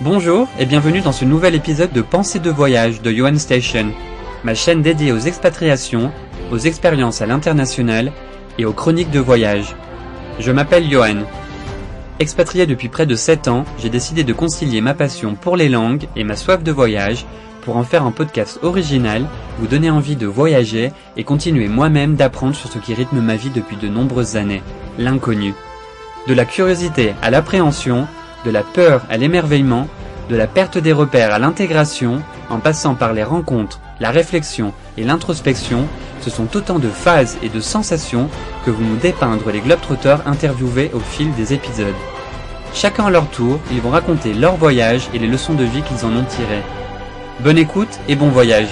Bonjour et bienvenue dans ce nouvel épisode de Pensée de voyage de Johan Station, ma chaîne dédiée aux expatriations, aux expériences à l'international et aux chroniques de voyage. Je m'appelle Johan. Expatrié depuis près de 7 ans, j'ai décidé de concilier ma passion pour les langues et ma soif de voyage pour en faire un podcast original, vous donner envie de voyager et continuer moi-même d'apprendre sur ce qui rythme ma vie depuis de nombreuses années, l'inconnu. De la curiosité à l'appréhension, de la peur à l'émerveillement, de la perte des repères à l'intégration, en passant par les rencontres, la réflexion et l'introspection, ce sont autant de phases et de sensations que vous nous dépeindre les globetrotters interviewés au fil des épisodes. Chacun à leur tour, ils vont raconter leur voyage et les leçons de vie qu'ils en ont tirées. Bonne écoute et bon voyage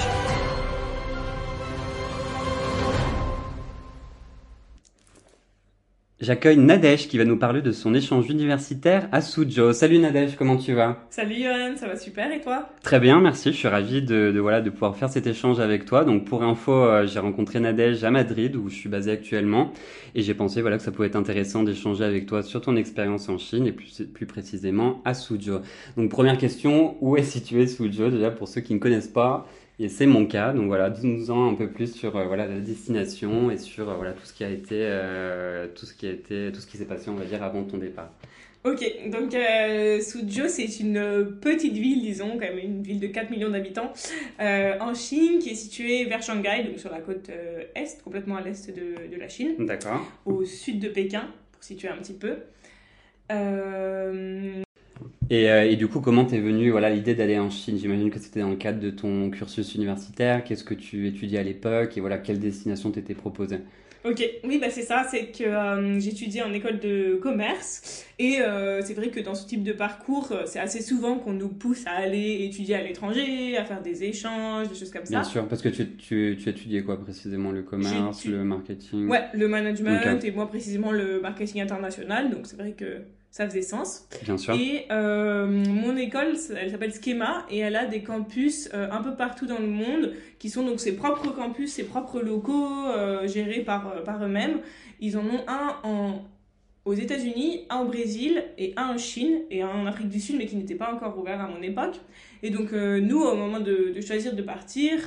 J'accueille Nadège qui va nous parler de son échange universitaire à Suzhou. Salut Nadège, comment tu vas? Salut Johan, ça va super et toi? Très bien, merci. Je suis ravi de, de, voilà de pouvoir faire cet échange avec toi. Donc pour info, euh, j'ai rencontré Nadège à Madrid où je suis basé actuellement et j'ai pensé voilà que ça pouvait être intéressant d'échanger avec toi sur ton expérience en Chine et plus, plus précisément à Suzhou. Donc première question, où est situé Suzhou déjà pour ceux qui ne connaissent pas? Et c'est mon cas. Donc voilà, dis-nous-en un peu plus sur euh, voilà la destination et sur euh, voilà tout ce qui a été euh, tout ce qui a été tout ce qui s'est passé on va dire avant ton départ. Ok, donc Suzhou, c'est une petite ville, disons, quand même une ville de 4 millions d'habitants, en Chine, qui est située vers Shanghai, donc sur la côte est, complètement à l'est de, de, la Chine. D'accord. Au sud de Pékin, pour situer un petit peu. Euh, et, euh, et, du coup, comment t'es venu voilà l'idée d'aller en Chine? J'imagine que c'était dans le cadre de ton cursus universitaire. Qu'est-ce que tu étudiais à l'époque? Et voilà quelle destination t'étais proposée? Ok, oui, bah c'est ça, c'est que euh, j'étudiais en école de commerce. Et euh, c'est vrai que dans ce type de parcours, c'est assez souvent qu'on nous pousse à aller étudier à l'étranger, à faire des échanges, des choses comme ça. Bien sûr, parce que tu, tu, tu étudiais quoi précisément? Le commerce, le marketing? Ouais, le management okay. et moi précisément le marketing international, donc c'est vrai que ça faisait sens. Bien sûr. Et euh, mon école, elle s'appelle Schema et elle a des campus euh, un peu partout dans le monde qui sont donc ses propres campus, ses propres locaux euh, gérés par, par eux-mêmes. Ils en ont un en, aux États-Unis, un au Brésil et un en Chine et un en Afrique du Sud, mais qui n'était pas encore ouvert à mon époque. Et donc, nous, au moment de, de choisir de partir,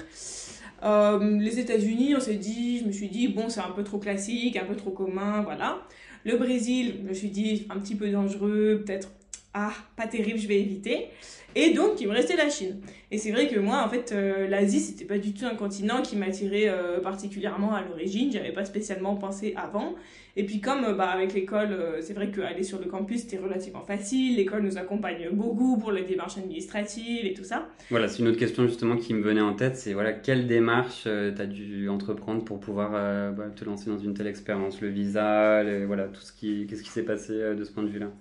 les États-Unis, on s'est dit, je me suis dit, bon, c'est un peu trop classique, un peu trop commun, voilà. Le Brésil, je me suis dit, un petit peu dangereux, peut-être, ah, pas terrible, je vais éviter. Et donc, il me restait la Chine. Et c'est vrai que moi, en fait, euh, l'Asie, c'était pas du tout un continent qui m'attirait euh, particulièrement à l'origine. J'avais pas spécialement pensé avant. Et puis, comme euh, bah, avec l'école, euh, c'est vrai qu'aller sur le campus, c'était relativement facile. L'école nous accompagne beaucoup pour les démarches administratives et tout ça. Voilà, c'est une autre question justement qui me venait en tête. C'est voilà, quelle démarche tu as dû entreprendre pour pouvoir bah, te lancer dans une telle expérience? Le visa, le, voilà, tout ce qui, qu'est-ce qui s'est passé de ce point de vue-là?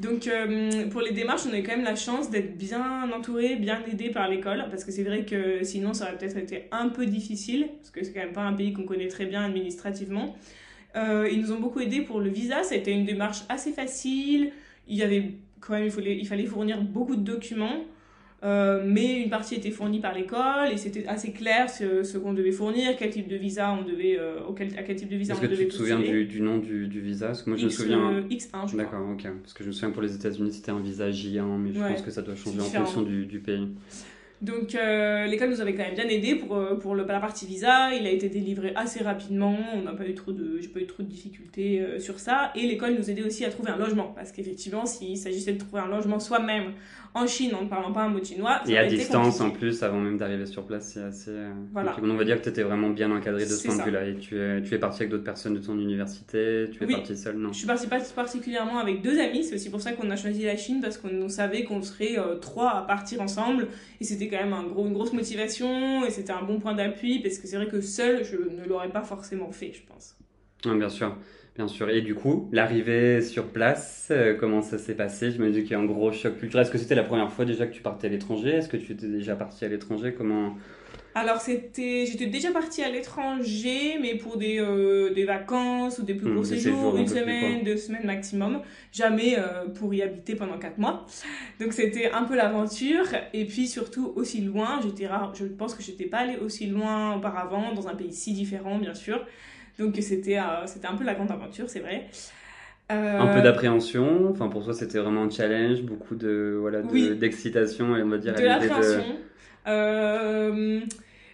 Donc euh, pour les démarches, on a quand même la chance d'être bien entouré, bien aidé par l'école, parce que c'est vrai que sinon ça aurait peut-être été un peu difficile, parce que c'est quand même pas un pays qu'on connaît très bien administrativement. Euh, ils nous ont beaucoup aidé pour le visa, ça a été une démarche assez facile. Il y avait quand même, il fallait, il fallait fournir beaucoup de documents. Euh, mais une partie était fournie par l'école et c'était assez clair ce, ce qu'on devait fournir, quel type de visa on devait, euh, auquel, à quel type de visa Est-ce on que devait tu te souviens du, du, nom du, du, visa? Parce que moi je X, me souviens. euh, X1, je D'accord, ok. Parce que je me souviens pour les États-Unis c'était un visa J1, mais je Ouais. pense que ça doit changer en fonction du, du pays. Donc euh, l'école nous avait quand même bien aidé pour, pour le, la partie visa. Il a été délivré assez rapidement. On n'a pas eu trop de, j'ai pas eu trop de difficultés sur ça. Et l'école nous aidait aussi à trouver un logement parce qu'effectivement, s'il s'agissait de trouver un logement soi-même en Chine en ne parlant pas un mot chinois, ça Et à distance en plus, avant même d'arriver sur place, c'est assez. euh, Voilà. On va dire que tu étais vraiment bien encadré de ce point de vue-là. Et tu es, tu es parti avec d'autres personnes de ton université Tu es Oui. parti seul Non? Je suis partie pas particulièrement avec deux amis. C'est aussi pour ça qu'on a choisi la Chine parce qu'on savait qu'on serait euh, trois à partir ensemble. Et c'était quand même un gros, une grosse motivation et c'était un bon point d'appui parce que c'est vrai que seul, je ne l'aurais pas forcément fait, je pense. Ah, bien sûr. Bien sûr. Et du coup, l'arrivée sur place, euh, comment ça s'est passé? Je me dis qu'il y a un gros choc culturel. Est-ce que c'était la première fois déjà que tu partais à l'étranger? Est-ce que tu étais déjà parti à l'étranger? Comment? Alors c'était, j'étais déjà partie à l'étranger, mais pour des, euh, des vacances ou des plus Hmm, courts séjours, séjours un une semaine, deux semaines maximum. Jamais euh, pour y habiter pendant quatre mois. Donc c'était un peu l'aventure. Et puis surtout aussi loin. J'étais rare, je pense que j'étais pas allée aussi loin auparavant dans un pays si différent, bien sûr. Donc c'était, euh, c'était un peu la grande aventure, c'est vrai. Euh, Un peu d'appréhension, enfin pour toi c'était vraiment un challenge, beaucoup de voilà de- Oui. d'excitation et on va dire de l'appréhension. Euh,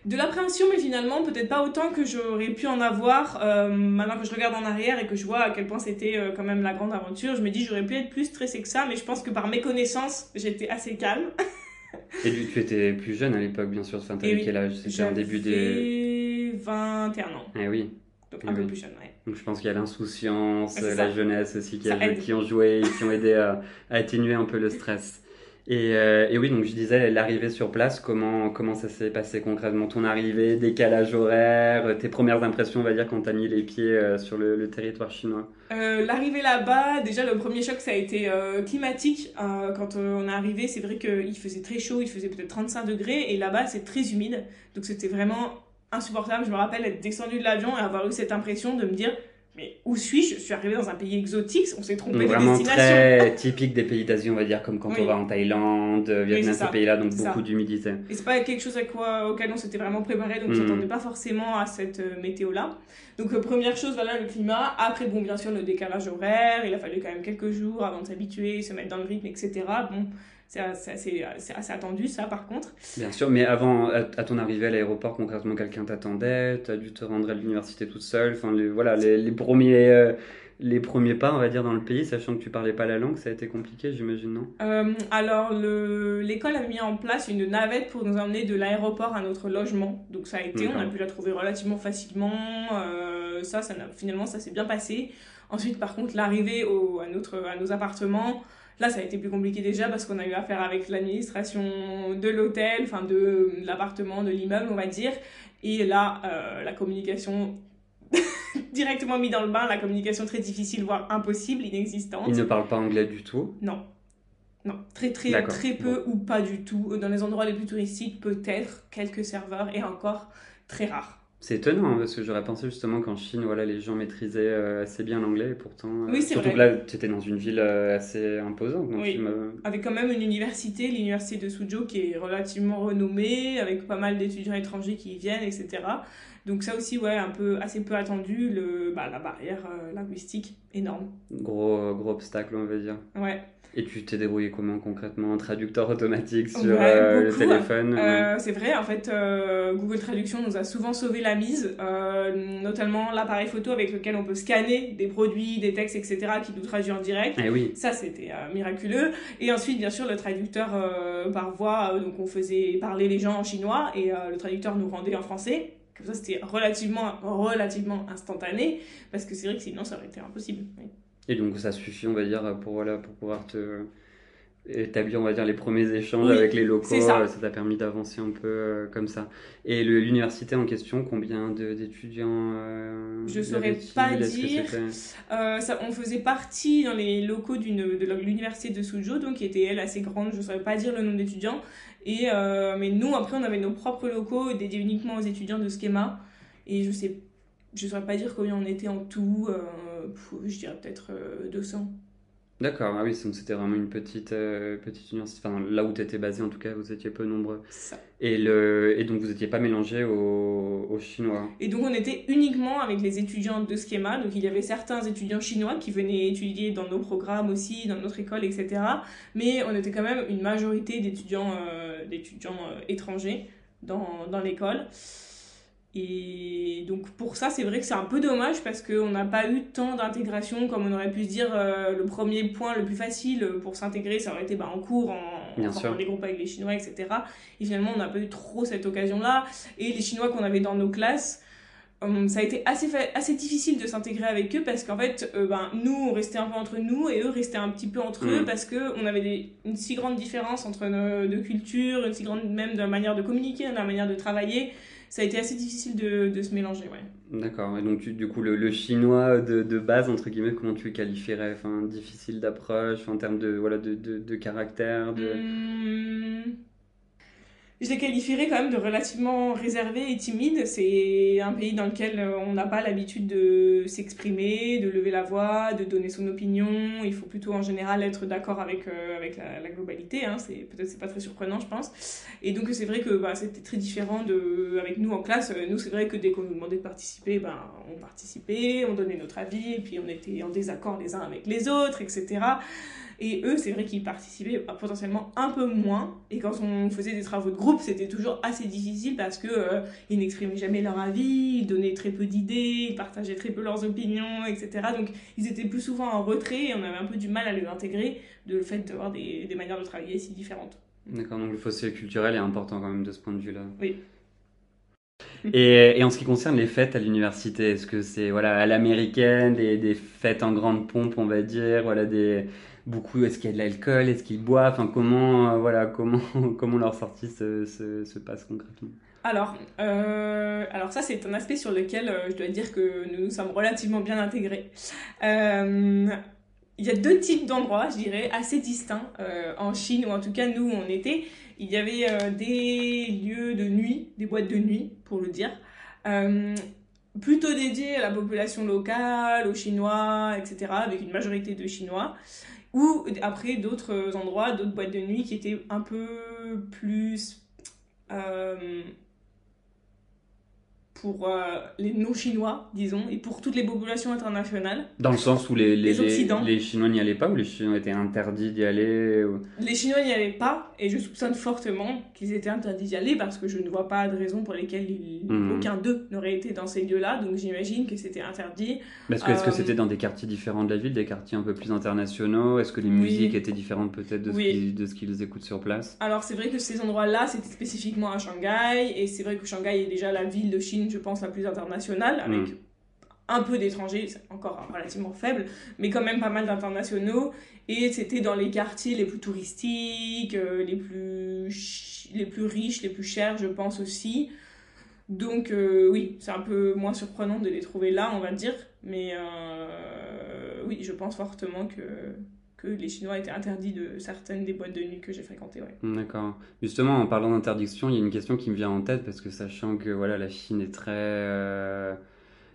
de l'appréhension, mais finalement peut-être pas autant que j'aurais pu en avoir euh, maintenant que je regarde en arrière et que je vois à quel point c'était euh, quand même la grande aventure. Je me dis j'aurais pu être plus stressée que ça, mais je pense que par mes connaissances, j'étais assez calme. Et tu, tu étais plus jeune à l'époque bien sûr, enfin t'avais quel âge? C'était un début des... J'avais 21 ans, Eh oui, donc un peu plus jeune, ouais. donc je pense qu'il y a l'insouciance, Ah, la ça. jeunesse aussi qui, Ça a joué- aide. qui ont joué, qui ont aidé à, à atténuer un peu le stress. Et, euh, et oui, donc je disais, l'arrivée sur place, comment, comment ça s'est passé concrètement? Ton arrivée, décalage horaire, tes premières impressions, on va dire, quand t'as mis les pieds euh, sur le, le territoire chinois? Euh, L'arrivée là-bas, déjà le premier choc ça a été euh, climatique. Euh, quand euh, on est arrivé, c'est vrai qu'il faisait très chaud, il faisait peut-être 35 degrés et là-bas c'est très humide. Donc c'était vraiment insupportable. Je me rappelle être descendu de l'avion et avoir eu cette impression de me dire mais où suis-je? Je suis arrivé dans un pays exotique, on s'est trompé de destination. très typique des pays d'Asie, on va dire, comme quand Oui. on va en Thaïlande, Vietnam, c'est ces pays-là, donc beaucoup d'humidité. Et c'est pas quelque chose à quoi, auquel on s'était vraiment préparé, donc on Mhm. s'attendait pas forcément à cette euh, météo-là. Donc euh, première chose, voilà le climat. Après, bon, bien sûr, le décalage horaire. Il a fallu quand même quelques jours avant de s'habituer, se mettre dans le rythme, etc. Bon, c'est c'est assez, attendu ça, par contre. Bien sûr, mais avant, à, à ton arrivée à l'aéroport, concrètement, quelqu'un t'attendait, t'as dû te rendre à l'université toute seule, enfin, les, voilà, les, les premiers, euh, les premiers pas, on va dire, dans le pays, sachant que tu parlais pas la langue, ça a été compliqué, j'imagine, non? Euh, alors, le- l'école a mis en place une navette pour nous emmener de l'aéroport à notre logement. Donc, ça a été, on a pu la trouver relativement facilement. Euh, ça, ça n'a- finalement, ça s'est bien passé. Ensuite, par contre, l'arrivée à, notre, à nos appartements, là, ça a été plus compliqué déjà parce qu'on a eu affaire avec l'administration de l'hôtel, enfin de l'appartement, de l'immeuble, on va dire. Et là, euh, la communication directement mis dans le bain, la communication très difficile, voire impossible, inexistante. Ils ne parlent pas anglais du tout? Non. Non, très très très peu ou pas du tout. Dans les endroits les plus touristiques, peut-être quelques serveurs et encore très rares. C'est étonnant, hein, parce que j'aurais pensé justement qu'en Chine, voilà, les gens maîtrisaient euh, assez bien l'anglais, et pourtant... euh, Oui, c'est Surtout vrai. que là, tu étais dans une ville euh, assez imposante, donc Oui. Avec quand même une université, l'université de Suzhou, qui est relativement renommée, avec pas mal d'étudiants étrangers qui y viennent, etc. Donc ça aussi, ouais, un peu assez peu attendu, le, bah, la barrière euh, linguistique énorme. Gros, gros obstacle, on va dire. Ouais. Et tu t'es débrouillé comment concrètement? Un traducteur automatique sur Ouais, euh, le téléphone ouais. Euh, c'est vrai, en fait, euh, Google Traduction nous a souvent sauvé la mise, notamment l'appareil photo avec lequel on peut scanner des produits, des textes, etc., qui nous traduit en direct. Eh oui, Ça, c'était miraculeux. Et ensuite, bien sûr, le traducteur par voix, donc on faisait parler les gens en chinois et le traducteur nous rendait en français. Comme ça, c'était relativement, relativement instantané, parce que c'est vrai que sinon, ça aurait été impossible. oui. Et donc ça suffit, on va dire, pour, voilà, pour pouvoir te établir, on va dire, les premiers échanges Oui, avec les locaux. c'est ça. Euh, t'a permis d'avancer un peu euh, comme ça. Et l'université en question, combien d'étudiants euh, Je y saurais pas dire. Euh, ça, on faisait partie dans les locaux de l'université de Suzhou, donc qui était elle assez grande, je ne saurais pas dire le nombre d'étudiants. Et, euh, mais nous, après, on avait nos propres locaux dédiés uniquement aux étudiants de Schema. Et je sais, je saurais pas dire combien on était en tout, euh, je dirais peut-être euh, 200. D'accord, ah oui, c'était vraiment une petite, euh, petite université. Enfin, là où tu étais basé, en tout cas, vous étiez peu nombreux. Ça. Et, le... et donc vous n'étiez pas mélangés aux, aux Chinois. Et donc on était uniquement avec les étudiants de Schema, donc il y avait certains étudiants chinois qui venaient étudier dans nos programmes aussi, dans notre école, etc. Mais on était quand même une majorité d'étudiants euh, d'étudiants euh, étrangers dans, dans l'école. Et donc pour ça, c'est vrai que c'est un peu dommage parce qu'on n'a pas eu tant d'intégration comme on aurait pu se dire. euh, le premier point le plus facile pour s'intégrer, ça aurait été bah, en cours, en, Bien en sûr. formant des groupes avec les Chinois, etc. Et finalement, on n'a pas eu trop cette occasion-là. Et les Chinois qu'on avait dans nos classes, Hum, ça a été assez, assez difficile de s'intégrer avec eux parce qu'en fait, euh, ben, nous, on restait un peu entre nous et eux restaient un petit peu entre eux Mm. parce qu'on avait des- une si grande différence entre nos de culture, une si grande même de la manière de communiquer, de la manière de travailler. Ça a été assez difficile de, de se mélanger, ouais. D'accord, et donc tu- du coup le, le chinois de, de base, entre guillemets, comment tu le qualifierais? Enfin, difficile d'approche, en termes de, voilà, de, de, de caractère, de... Hum, je les qualifierais quand même de relativement réservés et timides. C'est un pays dans lequel euh, on n'a pas l'habitude de s'exprimer, de lever la voix, de donner son opinion. Il faut plutôt en général être d'accord avec, euh, avec la, globalité. Hein. C'est, peut-être c'est pas très surprenant, je pense. Et donc c'est vrai que bah, c'était très différent de, avec nous en classe. Nous, c'est vrai que dès qu'on nous demandait de participer, ben, on participait, on donnait notre avis, et puis on était en désaccord les uns avec les autres, etc. Et eux, c'est vrai qu'ils participaient potentiellement un peu moins. Et quand on faisait des travaux de groupe, c'était toujours assez difficile parce que euh, ils n'exprimaient jamais leur avis, ils donnaient très peu d'idées, ils partageaient très peu leurs opinions, etc. Donc ils étaient plus souvent en retrait et on avait un peu du mal à les intégrer de le fait d'avoir des, des manières de travailler si différentes. D'accord, donc le fossé culturel est important quand même de ce point de vue-là. Oui. Et, et, en ce qui concerne les fêtes à l'université, est-ce que c'est voilà à l'américaine, des, des, fêtes en grande pompe, on va dire, voilà des beaucoup, est-ce qu'il y a de l'alcool, est-ce qu'ils boivent, enfin comment euh, voilà comment comment leur sortie se, se, se passe concrètement alors, euh, alors ça c'est un aspect sur lequel euh, je dois dire que nous nous sommes relativement bien intégrés. Il y a deux types d'endroits, je dirais, assez distincts en Chine, ou en tout cas nous on était. Il y avait des lieux de nuit, des boîtes de nuit, pour le dire, plutôt dédiés à la population locale, aux Chinois, etc., avec une majorité de Chinois. Ou après d'autres endroits, d'autres boîtes de nuit qui étaient un peu plus euh, pour euh, les non-chinois, disons, et pour toutes les populations internationales. Dans le sens où les, les, Les Chinois n'y allaient pas, ou les Chinois étaient interdits d'y aller ou- Les Chinois n'y allaient pas, et je soupçonne fortement qu'ils étaient interdits d'y aller parce que je ne vois pas de raison pour lesquelles ils- Mhm. aucun d'eux n'aurait été dans ces lieux-là, donc j'imagine que c'était interdit. Parce que est-ce que Euh, c'était dans des quartiers différents de la ville, des quartiers un peu plus internationaux? Est-ce que les Oui. musiques étaient différentes peut-être Oui. de ce qu'ils écoutent sur place? Alors c'est vrai que ces endroits-là, c'était spécifiquement à Shanghai, et c'est vrai que Shanghai est déjà la ville de Chine, je pense, la plus internationale, avec Mhm. un peu d'étrangers, c'est encore relativement faible, mais quand même pas mal d'internationaux. Et c'était dans les quartiers les plus touristiques, euh, les plus, les plus riches, les plus chers, je pense aussi. Donc euh, oui, c'est un peu moins surprenant de les trouver là, on va dire. Mais euh, oui, je pense fortement que, que les Chinois étaient interdits de certaines des boîtes de nuit que j'ai fréquentées. Ouais. D'accord. Justement, en parlant d'interdiction, il y a une question qui me vient en tête parce que sachant que voilà, la Chine est très euh,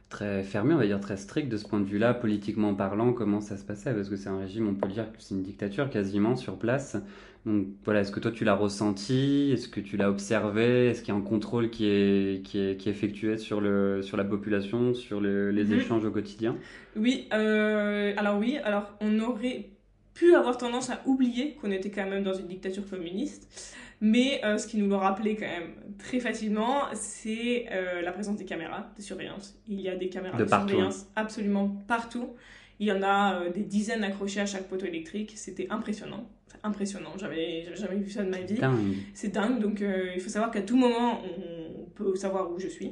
très fermée, on va dire très stricte de ce point de vue-là, politiquement parlant, comment ça se passait? Parce que c'est un régime, on peut dire que c'est une dictature quasiment sur place. Donc voilà, est-ce que toi tu l'as ressenti? Est-ce que tu l'as observé? Est-ce qu'il y a un contrôle qui est, qui est, qui est effectué sur, le, sur la population, sur le- les Mhm. échanges au quotidien? Oui, euh, alors oui, alors on aurait pu avoir tendance à oublier qu'on était quand même dans une dictature communiste, mais euh, ce qui nous le rappelait quand même très facilement, c'est euh, la présence des caméras de surveillance. Il y a des caméras De de, partout, surveillance absolument partout. Il y en a euh, des dizaines accrochées à chaque poteau électrique. C'était impressionnant. Impressionnant, j'avais jamais vu ça de ma vie. C'est dingue, donc il faut savoir qu'à tout moment, on peut savoir où je suis.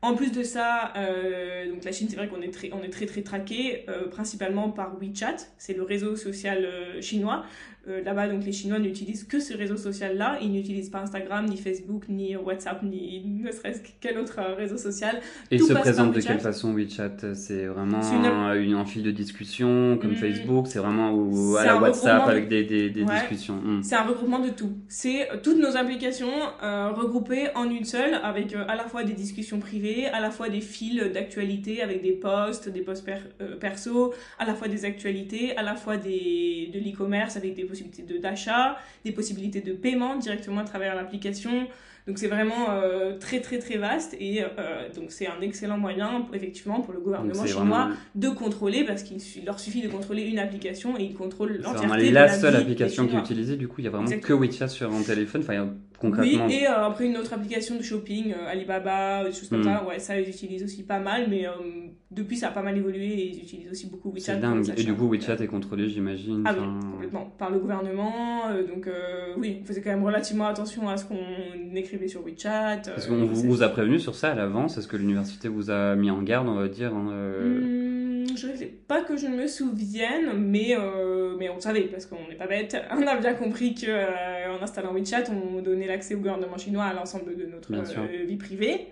En plus de ça, euh, donc la Chine, c'est vrai qu'on est très, on est très très traqué, euh, principalement par WeChat, c'est le réseau social euh, chinois. Euh, Là-bas, donc les Chinois n'utilisent que ce réseau social-là, ils n'utilisent pas Instagram, ni Facebook, ni WhatsApp, ni ne serait-ce que quel autre réseau social. Et Tout se présente de quelle façon WeChat? C'est vraiment une- une... un fil de discussion comme Mm. Facebook C'est vraiment à la WhatsApp de- avec des, des, des Ouais. discussions Mm. C'est un regroupement de tout. C'est euh, toutes nos applications euh, regroupées en une seule, avec euh, à la fois des discussions privées, à la fois des fils d'actualité avec des posts, des posts per- perso, à la fois des actualités, à la fois des, de l'e-commerce avec des possibilités de d'achat, des possibilités de paiement directement à travers l'application. Donc c'est vraiment euh, très très très vaste et euh, donc c'est un excellent moyen effectivement pour le gouvernement chinois vraiment, de contrôler parce qu'il leur suffit de contrôler une application et ils contrôlent l'entièreté de la la seule vie application qui est utilisée. Du coup, il y a vraiment Exactement. que WeChat sur un téléphone. Enfin, il y a- Oui, concrètement. et euh, après une autre application de shopping, euh, Alibaba, des choses comme Mm. ça, ouais, ça ils utilisent aussi pas mal, mais euh, depuis ça a pas mal évolué et ils utilisent aussi beaucoup WeChat. C'est dingue. Et du coup, WeChat est contrôlé, j'imagine. Ah oui, complètement, par le gouvernement, euh, donc euh, oui, on faisait quand même relativement attention à ce qu'on écrivait sur WeChat. euh, Est-ce qu'on vous, a prévenu sur ça à l'avance? Est-ce que l'université vous a mis en garde, on va dire hein, euh, Hmm, je ne sais pas que je ne me souvienne, mais, euh, mais on savait parce qu'on n'est pas bête. On a bien compris que euh, en installant WeChat, on donnait l'accès au gouvernement chinois à l'ensemble de notre euh, vie privée.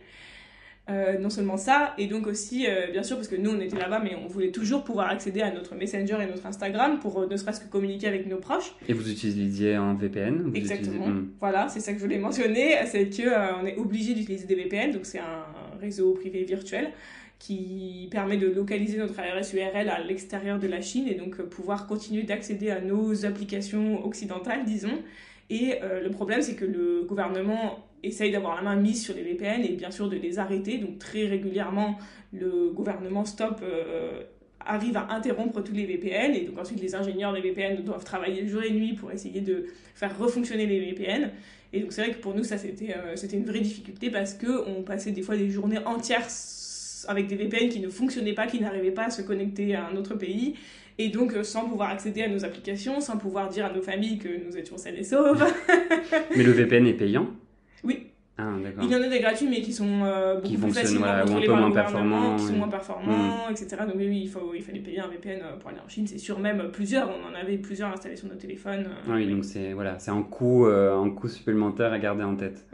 Euh, non seulement ça, et donc aussi, euh, bien sûr, parce que nous on était là-bas, mais on voulait toujours pouvoir accéder à notre Messenger et notre Instagram pour euh, ne serait-ce que communiquer avec nos proches. Et vous utilisiez un VPN vous Exactement. utilisez- Hmm. Voilà, c'est ça que je voulais mentionner, c'est euh, on est obligé d'utiliser des VPN, donc c'est un réseau privé virtuel qui permet de localiser notre adresse URL à l'extérieur de la Chine et donc pouvoir continuer d'accéder à nos applications occidentales, disons. Et euh, le problème, c'est que le gouvernement essaye d'avoir la main mise sur les VPN et bien sûr de les arrêter. Donc très régulièrement, le gouvernement stop euh, arrive à interrompre tous les VPN et donc ensuite les ingénieurs des VPN doivent travailler jour et nuit pour essayer de faire refonctionner les VPN. Et donc c'est vrai que pour nous ça c'était euh, c'était une vraie difficulté parce que on passait des fois des journées entières avec des VPN qui ne fonctionnaient pas, qui n'arrivaient pas à se connecter à un autre pays. Et donc, euh, sans pouvoir accéder à nos applications, sans pouvoir dire à nos familles que nous étions saines et sauves. Mais le VPN est payant? Oui. Ah. Il y en a des gratuits, mais qui sont euh, beaucoup Qui plus fonctionnent, facilement voilà, contrôlés par le gouvernement, qui sont oui. moins performants, etc. Donc oui, oui, il, faut, il fallait payer un VPN euh, pour aller en Chine, c'est sûr, même plusieurs. On en avait plusieurs installés sur nos téléphones. euh, Ah oui, donc c'est voilà, un coût, euh, un coût supplémentaire à garder en tête.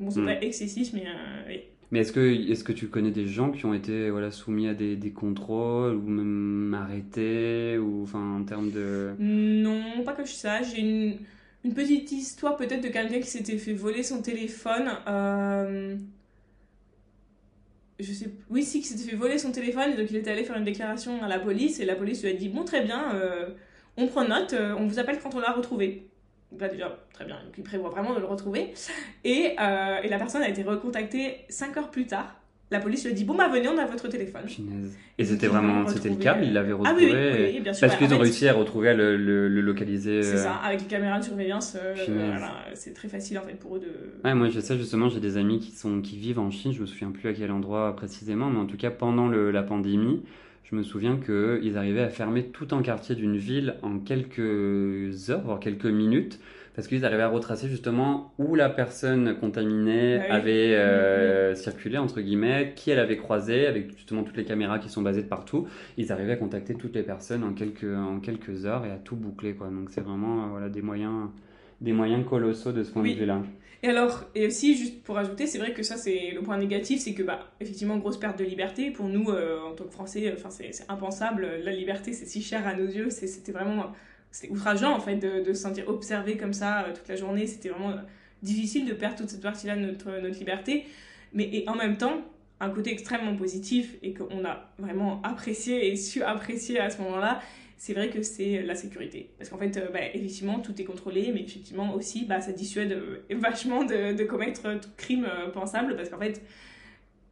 Bon, c'est Mm. pas excessif, mais euh, oui. Mais est-ce que, est-ce que tu connais des gens qui ont été voilà, soumis à des, des contrôles ou même arrêtés ou enfin en termes de... Non, pas que je sache. J'ai une, une petite histoire peut-être de quelqu'un qui s'était fait voler son téléphone. euh, Je sais, oui, si, qui s'était fait voler son téléphone et donc il était allé faire une déclaration à la police et la police lui a dit Bon, très bien, euh, on prend note, euh, on vous appelle quand on l'a retrouvé. Donc là, déjà, très bien, donc il prévoit vraiment de le retrouver. Et, euh, et la personne a été recontactée 5 heures plus tard. La police lui a dit Bon, bah venez, on a votre téléphone. Et c'était vraiment, c'était le retrouvé, cas, euh, ils l'avaient Ah retrouvé. oui, oui, oui, et- bien sûr. Parce qu'ils ont réussi à retrouver, à le, le, le localiser. C'est euh, ça, avec les caméras de surveillance, euh, voilà, c'est très facile en fait pour eux de. Ouais, moi je sais justement, j'ai des amis qui, sont, qui vivent en Chine, je me souviens plus à quel endroit précisément, mais en tout cas pendant le- la pandémie, je me souviens qu'ils arrivaient à fermer tout un quartier d'une ville en quelques heures, voire quelques minutes, parce qu'ils arrivaient à retracer justement où la personne contaminée Ah oui. avait euh, circulé, entre guillemets, qui elle avait croisé, avec justement toutes les caméras qui sont basées de partout. Ils arrivaient à contacter toutes les personnes en quelques, en quelques heures et à tout boucler, quoi. Donc c'est vraiment euh, voilà, des, moyens, des moyens colossaux de ce point Oui. de vue-là. Et alors, et aussi, juste pour ajouter, c'est vrai que ça, c'est le point négatif, c'est que, bah, effectivement, grosse perte de liberté. Pour nous, euh, en tant que Français, enfin, c'est impensable. La liberté, c'est si cher à nos yeux. C'était vraiment. C'était outrageant, en fait, de, de se sentir observé comme ça euh, toute la journée. C'était vraiment euh, difficile de perdre toute cette partie-là de notre, notre liberté. Mais et en même temps, un côté extrêmement positif et qu'on a vraiment apprécié et su apprécier à ce moment-là, c'est vrai que c'est la sécurité. Parce qu'en fait, euh, bah, effectivement, tout est contrôlé, mais effectivement aussi, bah, ça dissuade euh, vachement de, de commettre tout crime euh, pensable, parce qu'en fait,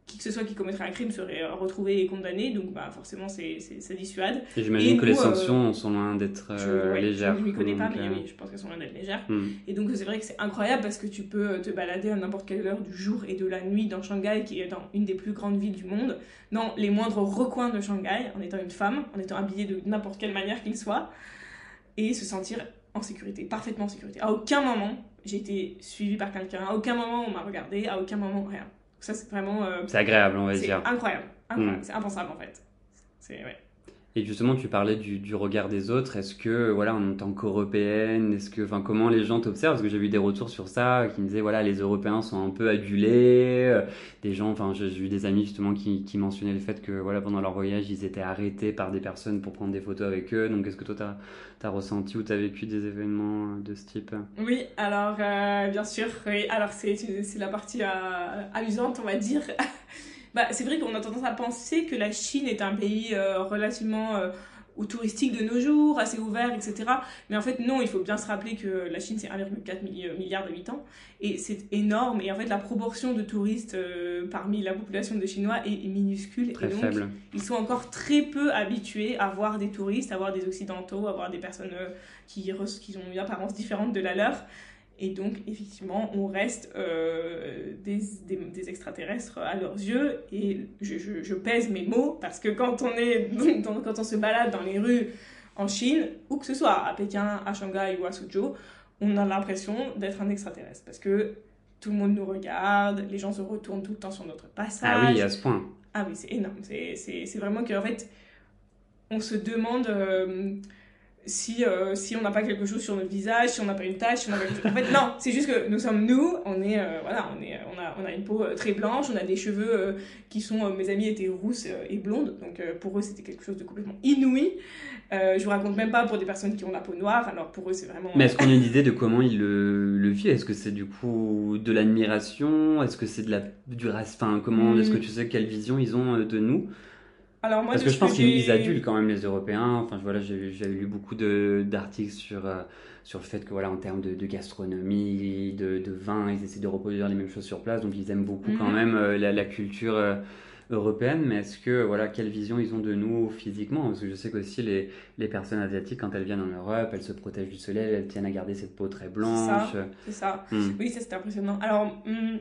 qui que ce soit qui commettrait un crime serait retrouvé et condamné, donc bah, forcément, c'est, ça dissuade. Et j'imagine que les euh, sanctions sont loin d'être euh, ouais, légères. je ne m'y connais pas, mais euh, oui, je pense qu'elles sont loin d'être légères. hmm. Et donc c'est vrai que c'est incroyable parce que tu peux te balader à n'importe quelle heure du jour et de la nuit dans Shanghai, qui est dans une des plus grandes villes du monde, dans les moindres recoins de Shanghai, en étant une femme, en étant habillée de n'importe quelle manière qu'il soit, et se sentir en sécurité, parfaitement en sécurité. À aucun moment j'ai été suivie par quelqu'un, à aucun moment on m'a regardé, à aucun moment rien. Ça c'est vraiment... euh, C'est agréable, on va dire. incroyable, incroyable. Mm. c'est impensable en fait. C'est, ouais. Et justement, tu parlais du, regard des autres. Est-ce que, voilà, en tant qu'Européenne, est-ce que, enfin, comment les gens t'observent? Parce que j'ai vu des retours sur ça qui me disaient, voilà, les Européens sont un peu adulés. euh, Des gens, enfin, j'ai eu des amis justement qui, mentionnaient le fait que, voilà, pendant leur voyage, ils étaient arrêtés par des personnes pour prendre des photos avec eux. Donc, est-ce que toi, t'as as ressenti ou t'as vécu des événements de ce type? Oui, alors euh, bien sûr, oui. Alors c'est la partie euh, amusante, on va dire. bah, c'est vrai qu'on a tendance à penser que la Chine est un pays euh, relativement euh, ou touristique de nos jours, assez ouvert, etc. Mais en fait, non, il faut bien se rappeler que la Chine, c'est 1,4 milli- milliard d'habitants. Et c'est énorme. Et en fait, la proportion de touristes euh, parmi la population de Chinois est minuscule. Très et donc, faible. ils sont encore très peu habitués à voir des touristes, à voir des occidentaux, à voir des personnes euh, qui ont une apparence différente de la leur. Et donc, effectivement, on reste euh, des, des, des extraterrestres à leurs yeux. Et je, je, je pèse mes mots parce que quand on, est dans- quand on se balade dans les rues en Chine, où que ce soit, à Pékin, à Shanghai ou à Suzhou, on a l'impression d'être un extraterrestre parce que tout le monde nous regarde, les gens se retournent tout le temps sur notre passage. Ah oui, à ce point. Ah oui, c'est énorme. C'est vraiment qu'en fait, on se demande. euh, si, euh, si on n'a pas quelque chose sur notre visage, si on n'a pas une tache, si on n'a pas quelque chose... En fait, non, c'est juste que nous sommes nous, on est, euh, voilà, on est, on a, on a une peau euh, très blanche, on a des cheveux euh, qui sont, mes amis étaient rousses et blondes, donc pour eux c'était quelque chose de complètement inouï. Je vous raconte même pas pour des personnes qui ont la peau noire, alors pour eux c'est vraiment. Mais est-ce qu'on a une idée de comment ils le, le vivent? Est-ce que c'est du coup de l'admiration? Est-ce que c'est de la du race Enfin, comment Est-ce que tu sais quelle vision ils ont de nous? Alors moi, Parce que je pense qu'ils adulent quand même les Européens. Enfin, voilà, j'ai- lu beaucoup d'articles sur euh, sur le fait que voilà, en termes de, de gastronomie, de, de vin, ils essaient de reproduire les mêmes choses sur place. Donc ils aiment beaucoup quand Mhm. même euh, la, la culture euh, européenne. Mais est-ce que voilà, quelle vision ils ont de nous physiquement? Parce que je sais qu'aussi les les personnes asiatiques, quand elles viennent en Europe, elles se protègent du soleil, elles tiennent à garder cette peau très blanche. C'est ça. Hmm. Oui, ça c'était impressionnant. Alors, hum,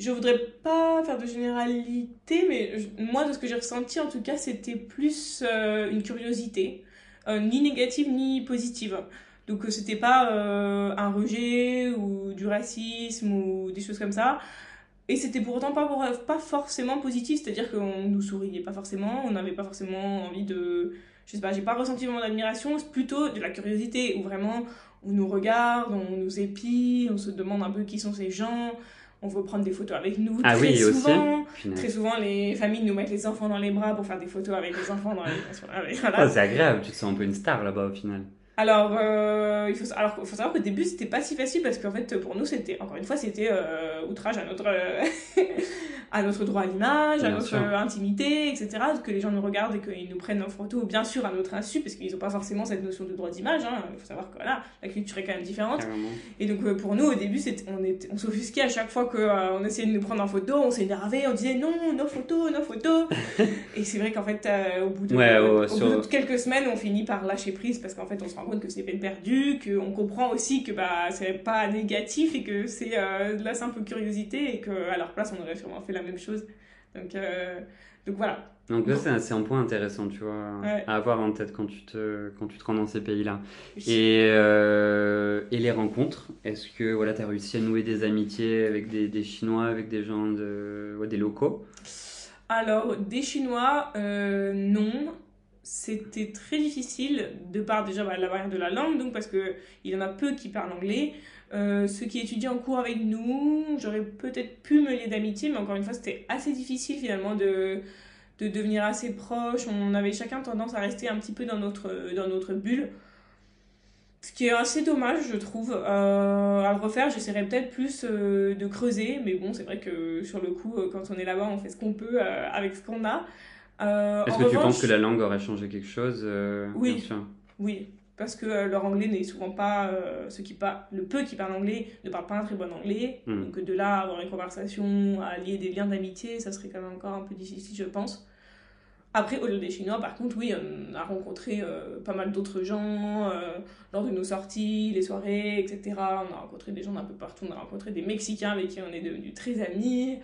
je voudrais pas faire de généralité, mais moi, de ce que j'ai ressenti, en tout cas, c'était plus euh, une curiosité, euh, ni négative ni positive. Donc, euh, c'était pas un rejet ou du racisme ou des choses comme ça. Et c'était pourtant pas, pas forcément positif, c'est-à-dire qu'on nous souriait pas forcément, on n'avait pas forcément envie de. Je sais pas, j'ai pas ressenti vraiment d'admiration, c'est plutôt de la curiosité, où vraiment on nous regarde, on nous épie, on se demande un peu qui sont ces gens, on veut prendre des photos avec nous Ah très oui, souvent. Très souvent, les familles nous mettent les enfants dans les bras pour faire des photos avec les enfants dans les voilà. Ah, c'est agréable, tu te sens un peu une star là-bas au final. Alors, euh, il faut, alors, faut savoir qu'au début, c'était pas si facile parce qu'en fait, pour nous, c'était, encore une fois, c'était euh, outrage à notre, euh, à notre droit à l'image, à notre sûr. euh, intimité, etc. Que les gens nous regardent et qu'ils nous prennent en photo, bien sûr, à notre insu, parce qu'ils n'ont pas forcément cette notion de droit d'image. hein. Il faut savoir que voilà, la culture est quand même différente. Carrément. Et donc, euh, pour nous, au début, on, on s'offusquait à chaque fois qu'on essayait de nous prendre en photo, on s'énervait, on disait non, nos photos, nos photos. et c'est vrai qu'en fait, euh, au, bout de, Ouais, au ouais, sur- bout de quelques semaines, on finit par lâcher prise parce qu'en fait, on se rend compte que c'est peine perdue, qu'on comprend aussi que bah, c'est pas négatif et que c'est euh, de la simple curiosité et qu'à leur place, on aurait sûrement fait la même chose. Donc, euh, donc voilà. Donc là, c'est un, point intéressant, tu vois, Ouais. à avoir en tête quand tu te, quand tu te rends dans ces pays-là. Et, euh, et les rencontres, est-ce que voilà, tu as réussi à nouer des amitiés avec des, des Chinois, avec des gens, de, ouais, des locaux? Alors, des Chinois, euh, non. C'était très difficile, de par déjà bah, la barrière de la langue, donc parce qu'il y en a peu qui parlent anglais. Euh, ceux qui étudiaient en cours avec nous, j'aurais peut-être pu me lier d'amitié, mais encore une fois, c'était assez difficile finalement de, de devenir assez proche. On avait chacun tendance à rester un petit peu dans notre, dans notre bulle. Ce qui est assez dommage, je trouve. Euh, à le refaire, j'essaierai peut-être plus euh, de creuser, mais bon, c'est vrai que sur le coup, quand on est là-bas, on fait ce qu'on peut avec ce qu'on a. Est-ce que tu penses que la langue aurait changé quelque chose Oui. Bien sûr? Oui, parce que euh, leur anglais n'est souvent pas. euh, ceux qui parlent, le peu qui parlent anglais ne parlent pas un très bon anglais. Mm. Donc de là, à avoir une conversation, à lier des liens d'amitié, ça serait quand même encore un peu difficile, je pense. Après, au-delà des Chinois, par contre, oui, on a rencontré euh, pas mal d'autres gens euh, lors de nos sorties, les soirées, etc. On a rencontré des gens d'un peu partout. On a rencontré des Mexicains avec qui on est devenus très amis.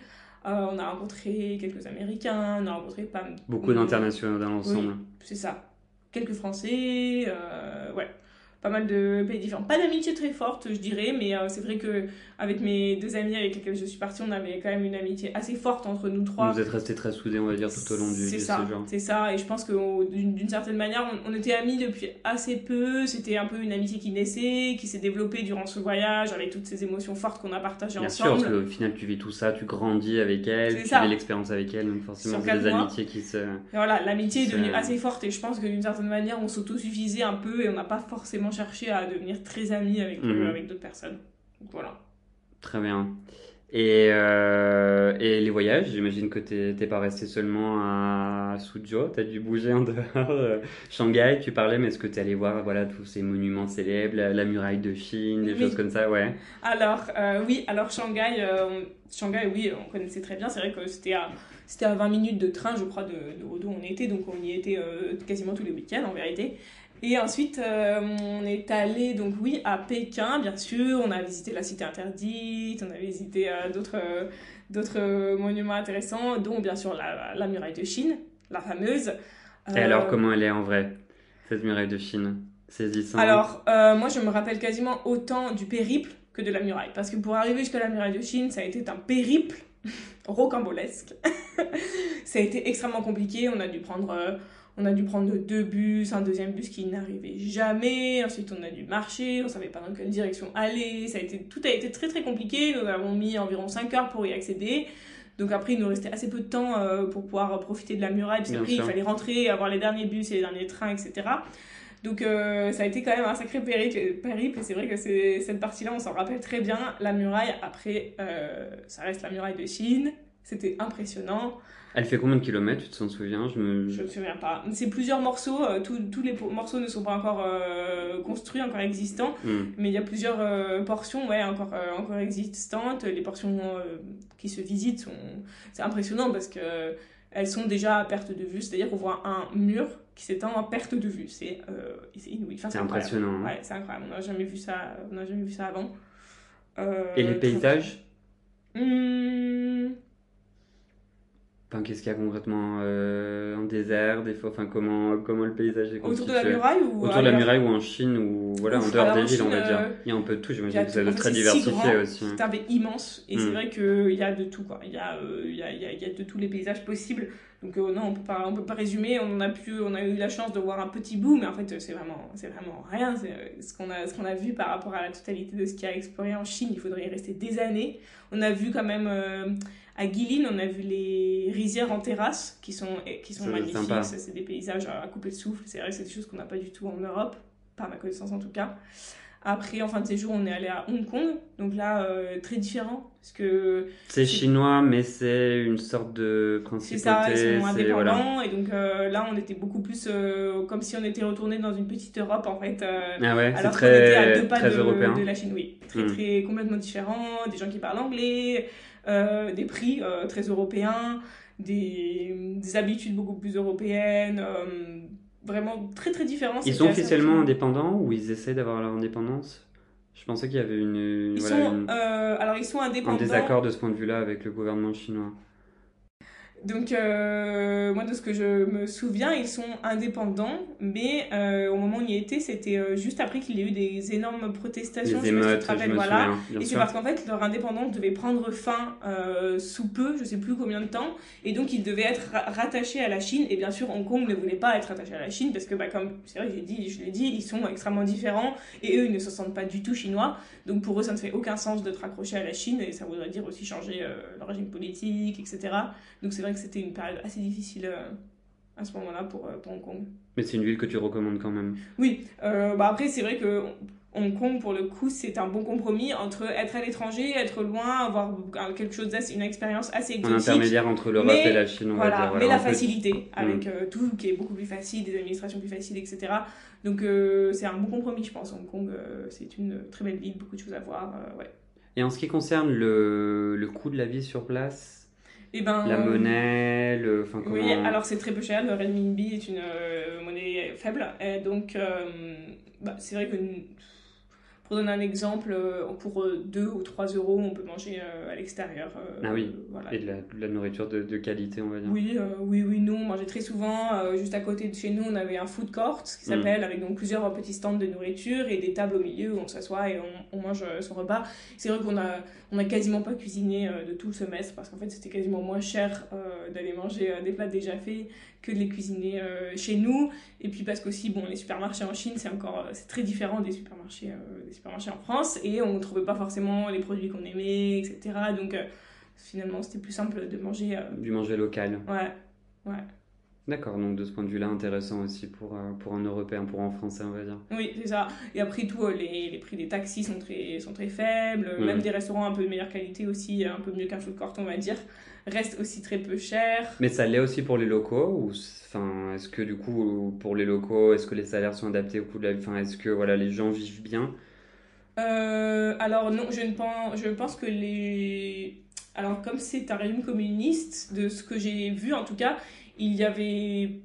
On a rencontré quelques Américains. On a rencontré pas Beaucoup d'internationaux dans l'ensemble. c'est ça. Quelques Français, euh, ouais, pas mal de pays différents. Pas d'amitié très forte, je dirais, mais euh, c'est vrai que avec mes deux amis avec lesquels je suis partie, on avait quand même une amitié assez forte entre nous trois. Vous êtes restés très soudés, on va dire, tout au long du, C'est du ça, séjour. c'est ça. Et je pense que d'une certaine manière, on, on était amis depuis assez peu. C'était un peu une amitié qui naissait, qui s'est développée durant ce voyage avec toutes ces émotions fortes qu'on a partagées Bien sûr, ensemble. parce qu'au final, tu vis tout ça, tu grandis avec elle, tu vis l'expérience avec elle, donc forcément, c'est des mois. amitiés qui se. Et voilà, l'amitié est devenue assez forte et je pense que d'une certaine manière, on s'autosuffisait un peu et on n'a pas forcément cherché à devenir très amis avec, euh, Mhm. avec d'autres personnes. Donc voilà. Très bien. Et, euh, et les voyages, j'imagine que t'es t'es pas resté seulement à Suzhou, t'as dû bouger en dehors. euh, Shanghai, tu parlais, mais est-ce que t'es allé voir voilà, tous ces monuments célèbres, la, la muraille de Chine, des Oui. choses comme ça, ouais. Alors, euh, oui, alors Shanghai, Shanghai, oui, on connaissait très bien. C'est vrai que c'était à, c'était à 20 minutes de train, je crois, de, de d'où on était. Donc, on y était quasiment tous les week-ends, en vérité. Et ensuite, euh, on est allé, donc oui, à Pékin, bien sûr. On a visité la cité interdite, on a visité euh, d'autres, euh, d'autres monuments intéressants, dont bien sûr la, la muraille de Chine, la fameuse. Et alors, comment elle est en vrai, cette muraille de Chine? Saisissant. alors, euh, moi, je me rappelle quasiment autant du périple que de la muraille. Parce que pour arriver jusqu'à la muraille de Chine, ça a été un périple rocambolesque. ça a été extrêmement compliqué. On a dû prendre, euh, On a dû prendre deux bus, un deuxième bus qui n'arrivait jamais. Ensuite, on a dû marcher. On savait pas dans quelle direction aller. Ça a été, tout a été très très compliqué. Nous avons mis environ 5 heures pour y accéder. Donc après, il nous restait assez peu de temps euh, pour pouvoir profiter de la muraille. Parce qu'après, il fallait rentrer, avoir les derniers bus et les derniers trains, etc. Donc euh, ça a été quand même un sacré périple. Et c'est vrai que cette partie-là, on s'en rappelle très bien. La muraille, après, euh, ça reste la muraille de Chine. C'était impressionnant. Elle fait combien de kilomètres, tu t'en souviens? Je me... Je me souviens pas. C'est plusieurs morceaux. Euh, tous les morceaux ne sont pas encore euh, construits, encore existants. Hmm. Mais il y a plusieurs euh, portions ouais, encore, encore existantes. Les portions qui se visitent, sont... c'est impressionnant parce que elles sont déjà à perte de vue. C'est-à-dire qu'on voit un mur qui s'étend en perte de vue. C'est inouï. c'est impressionnant. Hein. Ouais, c'est incroyable. On n'a jamais, vu ça... jamais vu ça avant. Et les paysages? Hmm. Enfin, qu'est-ce qu'il y a concrètement euh, en désert, des fois, enfin, comment, comment le paysage est constitué Autour de la muraille ou Autour de la muraille ou en Chine ou voilà, en dehors des villes, on va dire. Euh, il y a un peu de tout, j'imagine que ça doit être très diversifié aussi. C'est un pays immense et c'est hmm. vrai qu'il y a de tout, quoi. Il y, a, euh, il, y a, il y a de tous les paysages possibles. Donc non, on peut pas, on peut pas résumer. On a pu, on a eu la chance de voir un petit bout, mais en fait, c'est vraiment, c'est vraiment rien. Ce qu'on a, ce qu'on a vu par rapport à la totalité de ce qu'il y a exploré en Chine, il faudrait y rester des années. On a vu quand même à Guilin, on a vu les rizières en terrasse qui sont, qui sont magnifiques. C'est des paysages à couper le souffle. C'est vrai que c'est des choses qu'on n'a pas du tout en Europe, par ma connaissance en tout cas. Après, en fin de séjour, on est allé à Hong Kong, donc là, euh, très différent. Parce que c'est chinois, mais c'est une sorte de principauté. C'est ça, ils sont indépendants, et donc euh, là, on était beaucoup plus euh, comme si on était retourné dans une petite Europe, en fait. ah ouais, alors qu'on était à deux pas de, de, la Chine, oui. Très, hmm. très, complètement différent, des gens qui parlent anglais, euh, des prix euh, très européens, des, habitudes beaucoup plus européennes, euh, vraiment très très différents. Ils sont officiellement indépendants ou ils essaient d'avoir leur indépendance? Je pensais qu'il y avait une. Ils sont, alors ils sont indépendants. Un désaccord de ce point de vue-là avec le gouvernement chinois. Donc, euh, moi, de ce que je me souviens, ils sont indépendants, mais euh, au moment où il y était, c'était euh, juste après qu'il y ait eu des énormes protestations. Des émeutes, je, me voilà. et c'est parce qu'en fait, leur indépendance devait prendre fin sous peu, je sais plus combien de temps, et donc ils devaient être rattachés à la Chine. Et bien sûr, Hong Kong ne voulait pas être rattaché à la Chine parce que, bah, comme c'est vrai, j'ai dit, je l'ai dit, ils sont extrêmement différents et eux, ils ne se sentent pas du tout chinois. Donc pour eux, ça ne fait aucun sens d'être accroché à la Chine et ça voudrait dire aussi changer le régime politique, etc. Donc c'est vrai que c'était une période assez difficile euh, à ce moment-là pour, euh, pour, Hong Kong. Mais c'est une ville que tu recommandes quand même Oui, euh, bah après c'est vrai que Hong Kong, pour le coup, c'est un bon compromis entre être à l'étranger, être loin, avoir quelque chose une expérience assez exotique. Un intermédiaire entre l'Europe et la Chine, on voilà, va dire. mais la facilité, avec mm. tout qui est beaucoup plus facile, des administrations plus faciles, etc. Donc c'est un bon compromis, je pense. Hong Kong, c'est une très belle ville, beaucoup de choses à voir. ouais. Et en ce qui concerne le, le coût de la vie sur place, eh ben, la monnaie, le. Enfin, comment... Oui, alors c'est très peu cher. Le renminbi est une euh, monnaie faible. Et donc, euh, bah, c'est vrai que pour donner un exemple, euh, pour 2 euh, ou 3 euros, on peut manger euh, à l'extérieur. ah oui, voilà. et de la, nourriture de, de, qualité, on va dire. Oui, oui, oui, nous, on mangeait très souvent. juste à côté de chez nous, on avait un food court, ce qui mm. s'appelle, avec donc plusieurs petits stands de nourriture et des tables au milieu où on s'assoit et on, on, mange son repas. C'est vrai qu'on a, on a quasiment pas cuisiné de tout le semestre parce qu'en fait, c'était quasiment moins cher d'aller manger des plats déjà faits que de les cuisiner chez nous. Et puis parce qu'aussi, bon, les supermarchés en Chine, c'est encore c'est très différent des supermarchés, des supermarchés en France et on ne trouvait pas forcément les produits qu'on aimait, etc. Donc euh, finalement, c'était plus simple de manger. Euh, du manger local. Ouais, ouais. D'accord, donc de ce point de vue-là, intéressant aussi pour, euh, pour un Européen, pour un Français, on va dire. Oui, c'est ça. Et après tout, les, les, prix des taxis sont très, sont très faibles, même des restaurants un peu de meilleure qualité aussi, un peu mieux qu'un food court, on va dire, restent aussi très peu chers. Mais ça l'est aussi pour les locaux ou enfin, Est-ce que du coup, pour les locaux, est-ce que les salaires sont adaptés au coût de la vie? Enfin, Est-ce que voilà, les gens vivent bien? Euh, alors non, je ne pense, je pense que les... Alors comme c'est un régime communiste, de ce que j'ai vu en tout cas, il y avait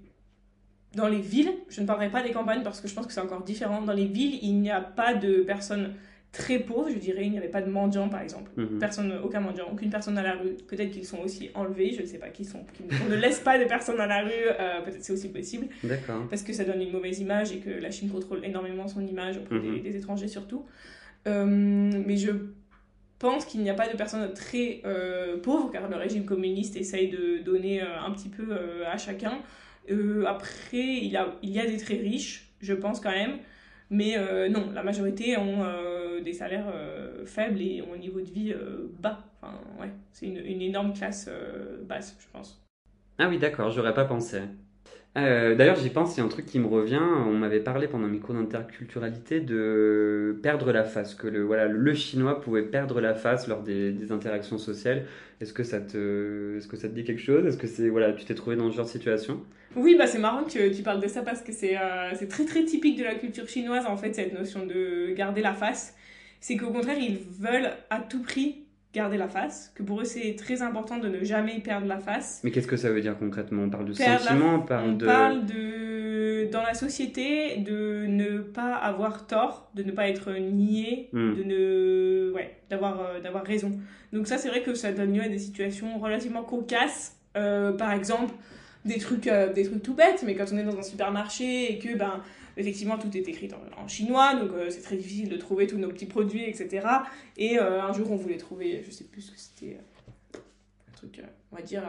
dans les villes, je ne parlerai pas des campagnes parce que je pense que c'est encore différent, dans les villes, il n'y a pas de personnes très pauvres, je dirais, il n'y avait pas de mendiants par exemple. Mhm. Personne, aucun mendiant, aucune personne à la rue. Peut-être qu'ils sont aussi enlevés, je ne sais pas qui sont. on ne laisse pas de personnes à la rue, euh, peut-être c'est aussi possible. D'accord. Parce que ça donne une mauvaise image et que la Chine contrôle énormément son image auprès des, mhm. des, étrangers surtout. Euh, mais je pense qu'il n'y a pas de personnes très euh, pauvres, car le régime communiste essaye de donner euh, un petit peu à chacun. après, il, a, il y a des très riches, je pense quand même. Mais non, la majorité ont des salaires faibles et ont un niveau de vie bas. Enfin, ouais, c'est une, une, énorme classe basse, je pense. Ah oui, d'accord, j'aurais pas pensé. Euh, d'ailleurs, j'y pense, il un truc qui me revient. On m'avait parlé pendant mes cours d'interculturalité de perdre la face, que le, voilà, le chinois pouvait perdre la face lors des, des interactions sociales. Est-ce que, ça te, est-ce que ça te dit quelque chose? Est-ce que c'est, voilà, tu t'es trouvé dans ce genre de situation? Oui, bah c'est marrant que tu parles de ça parce que c'est, euh, très très typique de la culture chinoise en fait, cette notion de garder la face. C'est qu'au contraire, ils veulent à tout prix garder la face, que pour eux c'est très important de ne jamais perdre la face. Mais qu'est-ce que ça veut dire concrètement? On parle de sentiment, on parle de... parle de... Dans la société, de ne pas avoir tort, de ne pas être nié, hmm. de ne... Ouais, d'avoir, euh, d'avoir raison. Donc ça c'est vrai que ça donne lieu à des situations relativement cocasses. Euh, par exemple, des trucs, euh, des trucs tout bêtes, mais quand on est dans un supermarché et que... ben effectivement, tout est écrit en, chinois, donc euh, c'est très difficile de trouver tous nos petits produits, etc. Et euh, un jour, on voulait trouver, je sais plus ce que c'était, euh, un truc, on va dire,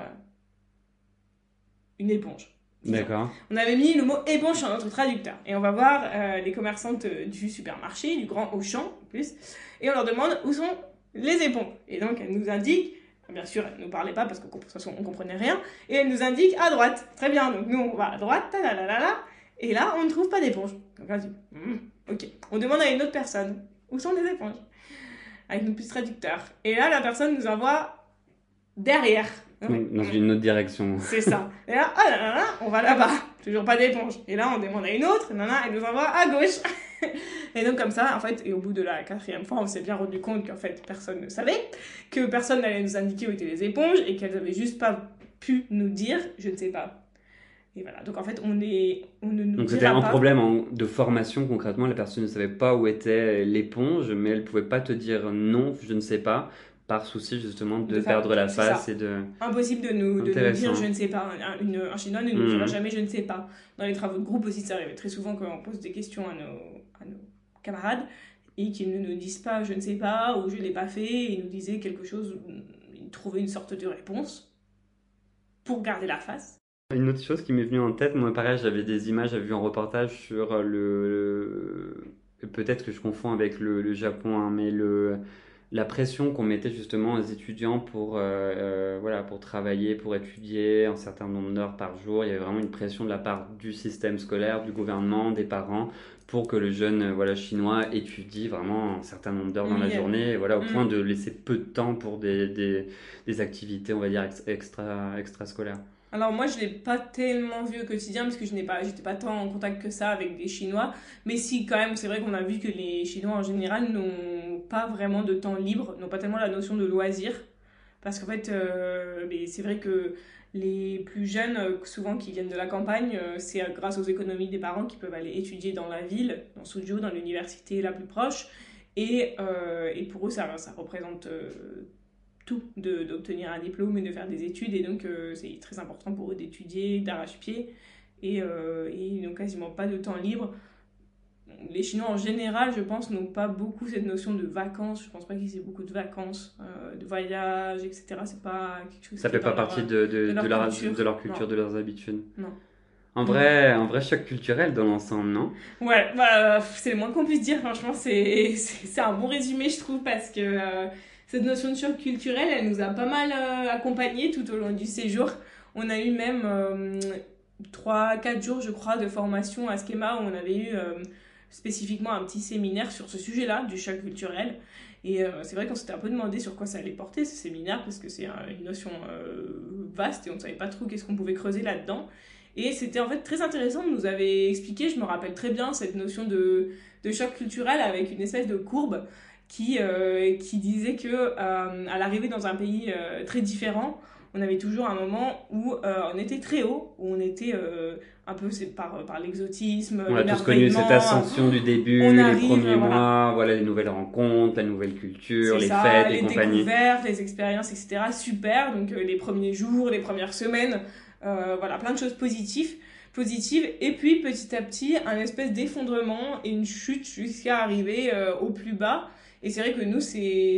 une éponge. D'accord. On avait mis le mot éponge sur notre traducteur. Et on va voir les commerçantes du supermarché, du grand Auchan en plus, et on leur demande où sont les éponges. Et donc, elles nous indiquent Bien sûr, elle ne nous parlait pas parce que de toute façon on comprenait rien. Et elle nous indique à droite. Très bien, donc nous on va à droite, ta la la la et là, on ne trouve pas d'éponge. Donc là, hmm, ok. On demande à une autre personne, où sont les éponges Avec notre petit traducteur. Et là, la personne nous envoie derrière. dans une autre direction. C'est ça. Et là, oh là, là, là on va là-bas. Toujours pas d'éponge. Et là, on demande à une autre. Nana, elle nous envoie à gauche. et donc, comme ça, en fait, et au bout de la quatrième fois, on s'est bien rendu compte qu'en fait, personne ne savait, que personne n'allait nous indiquer où étaient les éponges et qu'elles avaient juste pas pu nous dire, je ne sais pas et voilà, donc en fait, on, est, on ne nous Donc c'était un problème de formation concrètement, la personne ne savait pas où était l'éponge, mais elle ne pouvait pas te dire non, je ne sais pas, par souci justement de, perdre la face et de... Impossible de nous, de nous dire je ne sais pas. Un, une, un chinois ne nous dira hmm. jamais je ne sais pas. Dans les travaux de groupe aussi, ça arrive très souvent quand on pose des questions à nos, à nos camarades et qu'ils ne nous disent pas je ne sais pas ou je ne l'ai pas fait, et ils nous disaient quelque chose, ils trouvaient une sorte de réponse pour garder la face. Une autre chose qui m'est venue en tête, moi pareil, j'avais des images, j'avais vu un reportage sur le. Peut-être que je confonds avec le, Japon, hein, mais le, la pression qu'on mettait justement aux étudiants pour, euh, euh, voilà, pour travailler, pour étudier un certain nombre d'heures par jour. Il y avait vraiment une pression de la part du système scolaire, du gouvernement, des parents, pour que le jeune voilà, chinois étudie vraiment un certain nombre d'heures dans la journée, voilà, au mm. point de laisser peu de temps pour des, des, des activités, on va dire, extra, extrascolaires. Alors moi, je l'ai pas tellement vu au quotidien parce que je n'ai pas, j'étais pas tant en contact que ça avec des Chinois. Mais si, quand même, c'est vrai qu'on a vu que les Chinois en général n'ont pas vraiment de temps libre, n'ont pas tellement la notion de loisir. Parce qu'en fait, euh, c'est vrai que les plus jeunes, euh, souvent qui viennent de la campagne, euh, c'est grâce aux économies des parents qui peuvent aller étudier dans la ville, dans Suzhou, dans l'université la plus proche. Et, et pour eux, ça, ça représente tout d'obtenir un diplôme et de faire des études. Et donc, euh, c'est très important pour eux d'étudier d'arrache-pied. Et, euh, et, ils n'ont quasiment pas de temps libre. Les Chinois, en général, je pense, n'ont pas beaucoup cette notion de vacances. Je pense pas qu'ils aient beaucoup de vacances, euh, de voyages, etc. C'est pas quelque chose Ça fait pas partie de, de, de, leur, culture. de leur culture, de leurs habitudes. Non. Un vrai, un vrai choc culturel dans l'ensemble, non? Ouais, bah, c'est le moins qu'on puisse dire, franchement, c'est un bon résumé, je trouve, parce que cette notion de choc culturel, elle nous a pas mal euh, accompagnés tout au long du séjour. On a eu même euh, 3-4 jours, je crois, de formation à Schema où on avait eu euh, spécifiquement un petit séminaire sur ce sujet-là, du choc culturel. Et c'est vrai qu'on s'était un peu demandé sur quoi ça allait porter ce séminaire, parce que c'est une notion vaste et on ne savait pas trop qu'est-ce qu'on pouvait creuser là-dedans. Et c'était en fait très intéressant, on nous avait expliqué, je me rappelle très bien, cette notion de choc culturel avec une espèce de courbe qui, euh, qui disait que euh, à l'arrivée dans un pays euh, très différent, on avait toujours un moment où on était très haut, où on était un peu par, par l'exotisme. On a tous connu cette ascension du début, les premiers mois, voilà les nouvelles rencontres, la nouvelle culture, les fêtes, les, les découvertes, les expériences, etc. Super, donc les premiers jours, les premières semaines, voilà, plein de choses positives positives. Et puis petit à petit un espèce d'effondrement et une chute jusqu'à arriver au plus bas et c'est vrai que nous, c'est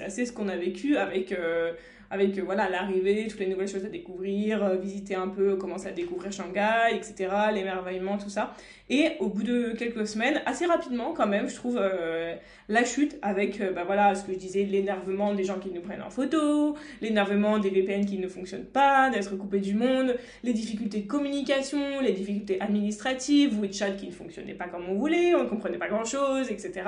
assez ce qu'on a vécu avec, euh, avec euh, voilà l'arrivée, toutes les nouvelles choses à découvrir, euh, visiter un peu, commencer à découvrir Shanghai, etc., l'émerveillement, tout ça. Et au bout de quelques semaines, assez rapidement quand même, je trouve euh, la chute avec, bah voilà, ce que je disais, l'énervement des gens qui nous prennent en photo, l'énervement des VPN qui ne fonctionnent pas, d'être coupé du monde, les difficultés de communication, les difficultés administratives, WeChat qui ne fonctionnait pas comme on voulait, on ne comprenait pas grand-chose, etc.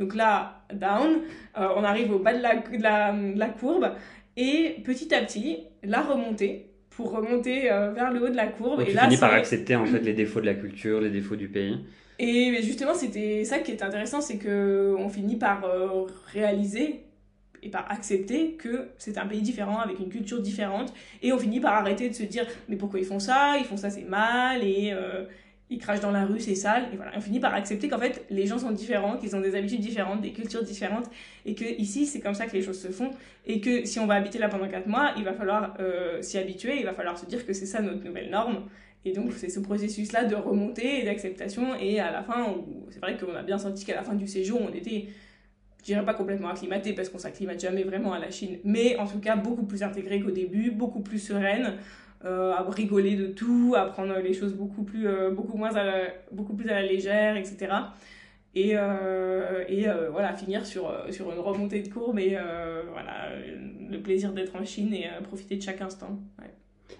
Donc là, down, on arrive au bas de la, de la courbe. Et petit à petit, la remontée pour remonter euh, vers le haut de la courbe. et tu là, finis par accepter en fait les défauts de la culture, les défauts du pays. Et justement, c'était ça qui est intéressant, c'est que on finit par euh, réaliser et par accepter que c'est un pays différent avec une culture différente et on finit par arrêter de se dire mais pourquoi ils font ça? Ils font ça c'est mal et euh, ils crachent dans la rue, c'est sale. Et voilà, on finit par accepter qu'en fait, les gens sont différents, qu'ils ont des habitudes différentes, des cultures différentes, et que ici, c'est comme ça que les choses se font. Et que si on va habiter là pendant 4 mois, il va falloir euh, s'y habituer, il va falloir se dire que c'est ça notre nouvelle norme. Et donc, c'est ce processus-là de remontée et d'acceptation. Et à la fin, c'est vrai qu'on a bien senti qu'à la fin du séjour, on était, je dirais pas complètement acclimaté, parce qu'on s'acclimate jamais vraiment à la Chine, mais en tout cas, beaucoup plus intégré qu'au début, beaucoup plus sereine. Euh, à rigoler de tout, à prendre les choses beaucoup plus, euh, beaucoup moins beaucoup plus à la légère, etc. Et, euh, et voilà, finir sur, sur une remontée de courbe et voilà, le plaisir d'être en Chine et profiter de chaque instant.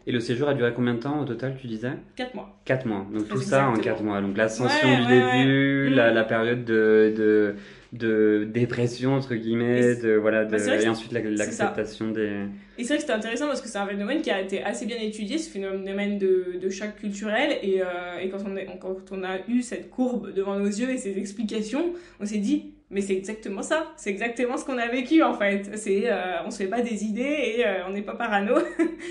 Et le séjour a duré combien de temps au total, tu disais? 4 mois. 4 mois. Donc tout ça en 4 mois. Donc l'ascension du début, la, la, période de, de, de dépression entre guillemets, de voilà, de, bah, et ensuite l'acceptation des. Et c'est vrai que c'était intéressant parce que c'est un phénomène qui a été assez bien étudié, ce phénomène de, de choc culturel. Et, euh, et quand, on est, quand on a eu cette courbe devant nos yeux et ces explications, on s'est dit mais c'est exactement ça, c'est exactement ce qu'on a vécu en fait. C'est, euh, on se fait pas des idées et euh, on n'est pas parano.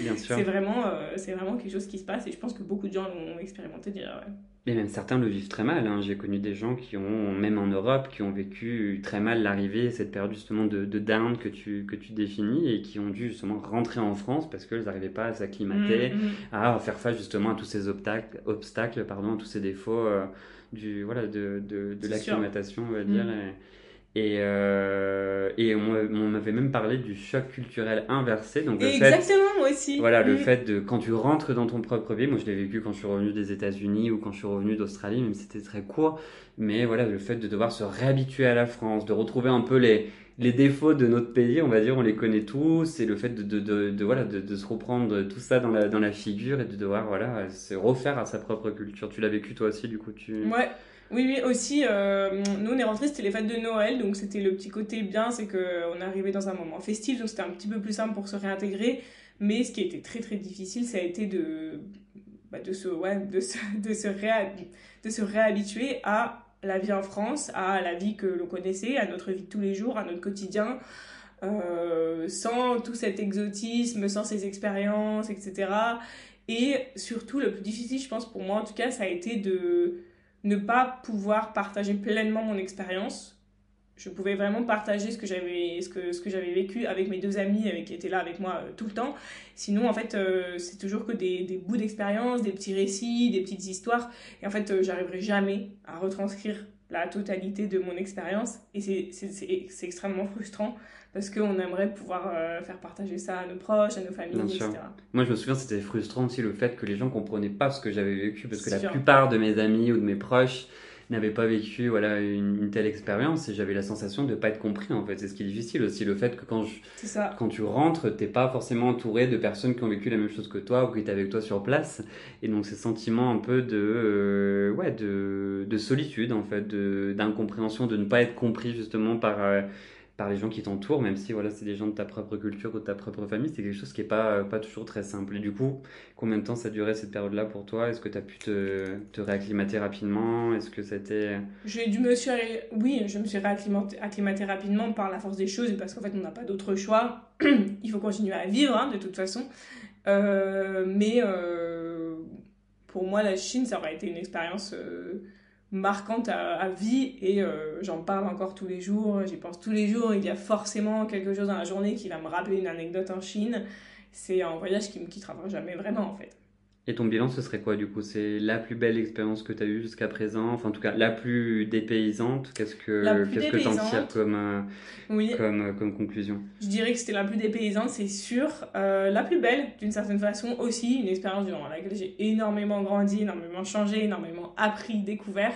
Bien sûr. c'est vraiment, euh, c'est vraiment quelque chose qui se passe et je pense que beaucoup de gens l'ont expérimenté déjà. Ouais. Et même certains le vivent très mal. Hein. J'ai connu des gens qui ont, même en Europe, qui ont vécu très mal l'arrivée, cette période justement de, de, down que tu, que tu définis et qui ont dû justement rentrer en France parce qu'ils n'arrivaient pas à s'acclimater, mmh, mmh. à faire face justement à tous ces obstacles, obstacles pardon, à tous ces défauts du, voilà, de, de, de l'acclimatation, on va dire. Mm. Et, euh, et on, m'avait même parlé du choc culturel inversé. Donc le Exactement, moi aussi. Voilà, le mm. fait de quand tu rentres dans ton propre pays, moi je l'ai vécu quand je suis revenu des États-Unis ou quand je suis revenu d'Australie, même si c'était très court. Mais voilà, le fait de devoir se réhabituer à la France, de retrouver un peu les, les défauts de notre pays, on va dire, on les connaît tous, et le fait de, de, de, de voilà, de, de, se reprendre tout ça dans la, dans la figure et de devoir voilà, se refaire à sa propre culture. Tu l'as vécu toi aussi, du coup tu... Ouais. Oui, oui, aussi, euh, nous on est rentrés, c'était les fêtes de Noël, donc c'était le petit côté bien, c'est qu'on arrivait dans un moment festif, donc c'était un petit peu plus simple pour se réintégrer, mais ce qui été très très difficile, ça a été de, bah, de, se, ouais, de, se, de, se de se réhabituer à la vie en France, à la vie que l'on connaissait, à notre vie de tous les jours, à notre quotidien, euh, sans tout cet exotisme, sans ces expériences, etc. Et surtout, le plus difficile, je pense, pour moi en tout cas, ça a été de ne pas pouvoir partager pleinement mon expérience. Je pouvais vraiment partager ce que j'avais ce que, ce que vécu avec mes deux amis qui étaient là avec moi euh, tout le temps. Sinon, en fait, euh, c'est toujours que des, des bouts d'expérience, des petits récits, des petites histoires. Et en fait, euh, j'arriverai jamais à retranscrire la totalité de mon expérience. Et c'est extrêmement frustrant parce qu'on aimerait pouvoir euh, faire partager ça à nos proches, à nos familles, etc. Moi, je me souviens, c'était frustrant aussi le fait que les gens comprenaient pas ce que j'avais vécu, parce que la plupart de mes amis ou de mes proches n'avaient pas vécu voilà une, telle expérience et j'avais la sensation de ne pas être compris en fait. C'est ce qui est difficile aussi le fait que quand je, quand tu rentres t'es pas forcément entouré de personnes qui ont vécu la même chose que toi ou qui étaient avec toi sur place. Et donc ce sentiment un peu de euh, ouais de, de, solitude en fait d'incompréhension de, ne pas être compris justement par euh, par les gens qui t'entourent, même si voilà, c'est des gens de ta propre culture ou de ta propre famille, c'est quelque chose qui n'est pas, pas toujours très simple. Et du coup, combien de temps ça durait cette période-là pour toi? Est-ce que tu as pu te, te réacclimater rapidement? Est-ce que c'était... J'ai dû me suis... Oui, je me suis réacclimaté rapidement par la force des choses, parce qu'en fait, on n'a pas d'autre choix. Il faut continuer à vivre, hein, de toute façon. Euh, mais euh, pour moi, la Chine, ça aurait été une expérience... Euh, marquante à, vie et euh, j'en parle encore tous les jours, j'y pense tous les jours, il y a forcément quelque chose dans la journée qui va me rappeler une anecdote en Chine. C'est un voyage qui me quittera jamais vraiment en fait. Et ton bilan, ce serait quoi du coup? C'est la plus belle expérience que tu as eue jusqu'à présent? Enfin, en tout cas, la plus dépaysante Qu'est-ce que qu'est-ce que t'en tires comme, euh, oui. comme, euh, comme conclusion? Je dirais que c'était la plus dépaysante, c'est sûr. Euh, la plus belle, d'une certaine façon, aussi. Une expérience durant laquelle j'ai énormément grandi, énormément changé, énormément appris, découvert.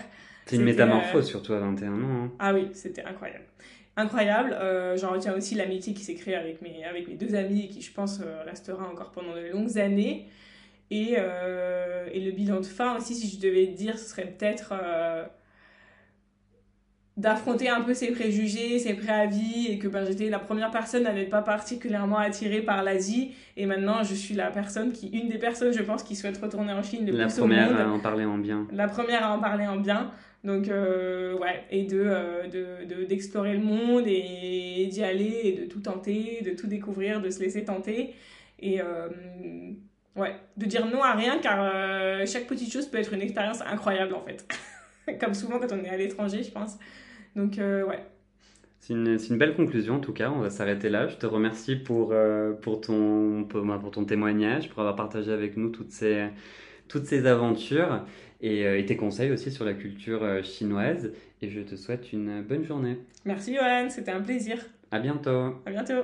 C'est une métamorphose, surtout à 21 ans. Hein. Ah oui, c'était incroyable incroyable. Euh, J'en retiens aussi l'amitié qui s'est créée avec mes, avec mes deux amis et qui, je pense, restera encore pendant de longues années. Et, euh, et, le bilan de fin aussi, si je devais dire, ce serait peut-être euh, d'affronter un peu ses préjugés, ses préavis, et que ben, j'étais la première personne à n'être pas particulièrement attirée par l'Asie, et maintenant je suis la personne qui, une des personnes, je pense, qui souhaite retourner en Chine le la plus au monde. La première à en parler en bien. La première à en parler en bien. Donc, euh, ouais, et de, de, d'explorer le monde et d'y aller et de tout tenter, de tout découvrir, de se laisser tenter. Et Ouais, de dire non à rien car euh, chaque petite chose peut être une expérience incroyable en fait. Comme souvent quand on est à l'étranger, je pense. Donc, euh, ouais. C'est une, une, belle conclusion en tout cas, on va s'arrêter là. Je te remercie pour, euh, pour, ton, pour, bah, pour, ton témoignage, pour avoir partagé avec nous toutes ces, toutes ces aventures et, et tes conseils aussi sur la culture chinoise. Et je te souhaite une bonne journée. Merci Johan, c'était un plaisir. À bientôt. À bientôt.